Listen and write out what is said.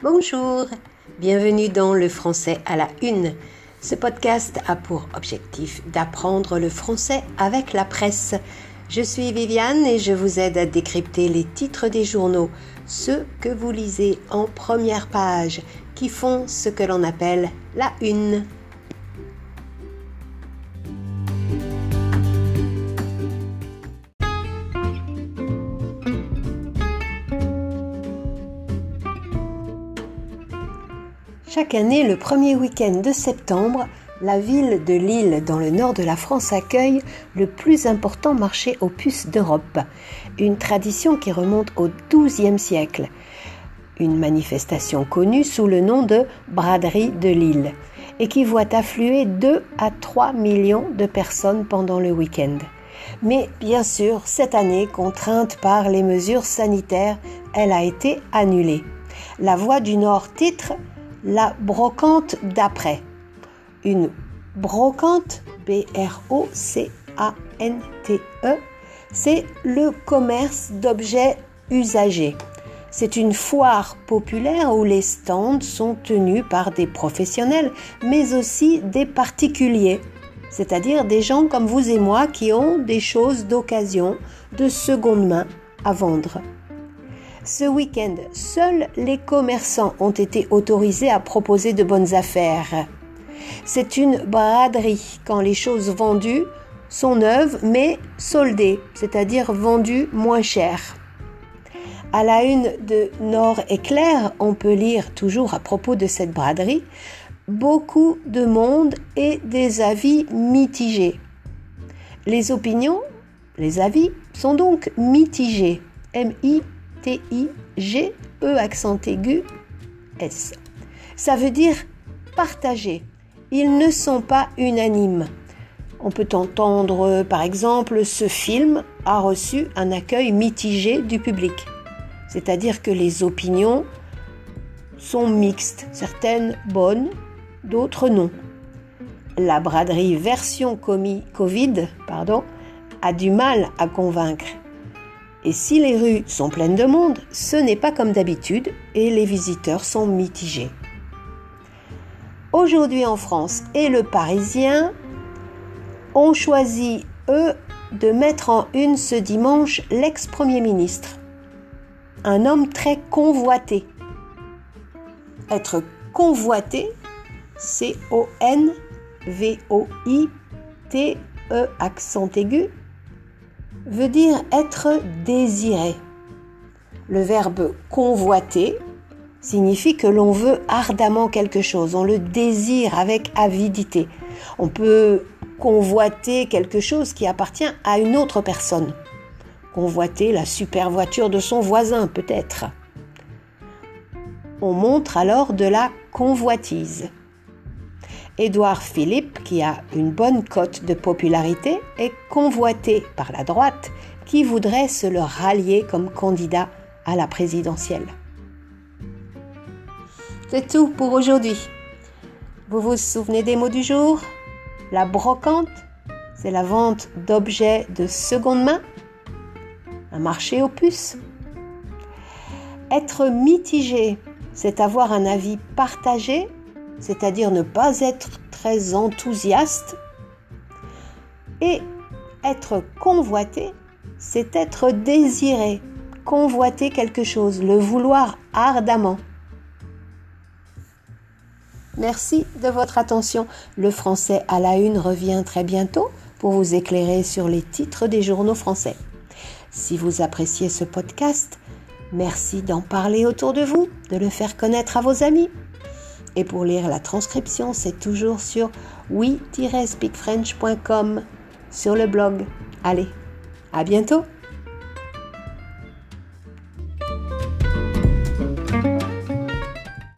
Bonjour, bienvenue dans le français à la une. Ce podcast a pour objectif d'apprendre le français avec la presse. Je suis Viviane et je vous aide à décrypter les titres des journaux, ceux que vous lisez en première page, qui font ce que l'on appelle la une. Chaque année, le premier week-end de septembre, la ville de Lille, dans le nord de la France, accueille le plus important marché aux puces d'Europe, une tradition qui remonte au XIIe siècle. Une manifestation connue sous le nom de Braderie de Lille et qui voit affluer 2 à 3 millions de personnes pendant le week-end. Mais bien sûr, cette année, contrainte par les mesures sanitaires, elle a été annulée. La Voix du Nord titre la brocante d'après. Une brocante, B-R-O-C-A-N-T-E, c'est le commerce d'objets usagés. C'est une foire populaire où les stands sont tenus par des professionnels, mais aussi des particuliers, c'est-à-dire des gens comme vous et moi qui ont des choses d'occasion, de seconde main à vendre. Ce week-end, seuls les commerçants ont été autorisés à proposer de bonnes affaires. C'est une braderie quand les choses vendues sont neuves mais soldées, c'est-à-dire vendues moins cher. À la une de Nord Éclair, on peut lire toujours à propos de cette braderie beaucoup de monde et des avis mitigés. Les opinions, les avis sont donc mitigés. M-I T-I-G, E accent aigu, S. Ça veut dire partager. Ils ne sont pas unanimes. On peut entendre, par exemple, ce film a reçu un accueil mitigé du public. C'est-à-dire que les opinions sont mixtes, certaines bonnes, d'autres non. La braderie version Covid pardon, a du mal à convaincre. Et si les rues sont pleines de monde, ce n'est pas comme d'habitude et les visiteurs sont mitigés. Aujourd'hui en France et le Parisien ont choisi, eux, de mettre en une ce dimanche l'ex-premier ministre, un homme très convoité. Être convoité, C-O-N-V-O-I-T-E accent aigu, veut dire être désiré. Le verbe convoiter signifie que l'on veut ardemment quelque chose, on le désire avec avidité. On peut convoiter quelque chose qui appartient à une autre personne. Convoiter la super voiture de son voisin peut-être. On montre alors de la convoitise. Édouard Philippe, qui a une bonne cote de popularité, est convoité par la droite qui voudrait se le rallier comme candidat à la présidentielle. C'est tout pour aujourd'hui. Vous vous souvenez des mots du jour? La brocante, c'est la vente d'objets de seconde main? Un marché aux puces? Être mitigé, c'est avoir un avis partagé c'est-à-dire ne pas être très enthousiaste. Et être convoité, c'est être désiré, convoiter quelque chose, le vouloir ardemment. Merci de votre attention. Le français à la une revient très bientôt pour vous éclairer sur les titres des journaux français. Si vous appréciez ce podcast, merci d'en parler autour de vous, de le faire connaître à vos amis. Et pour lire la transcription, c'est toujours sur oui-speakfrench.com sur le blog. Allez, à bientôt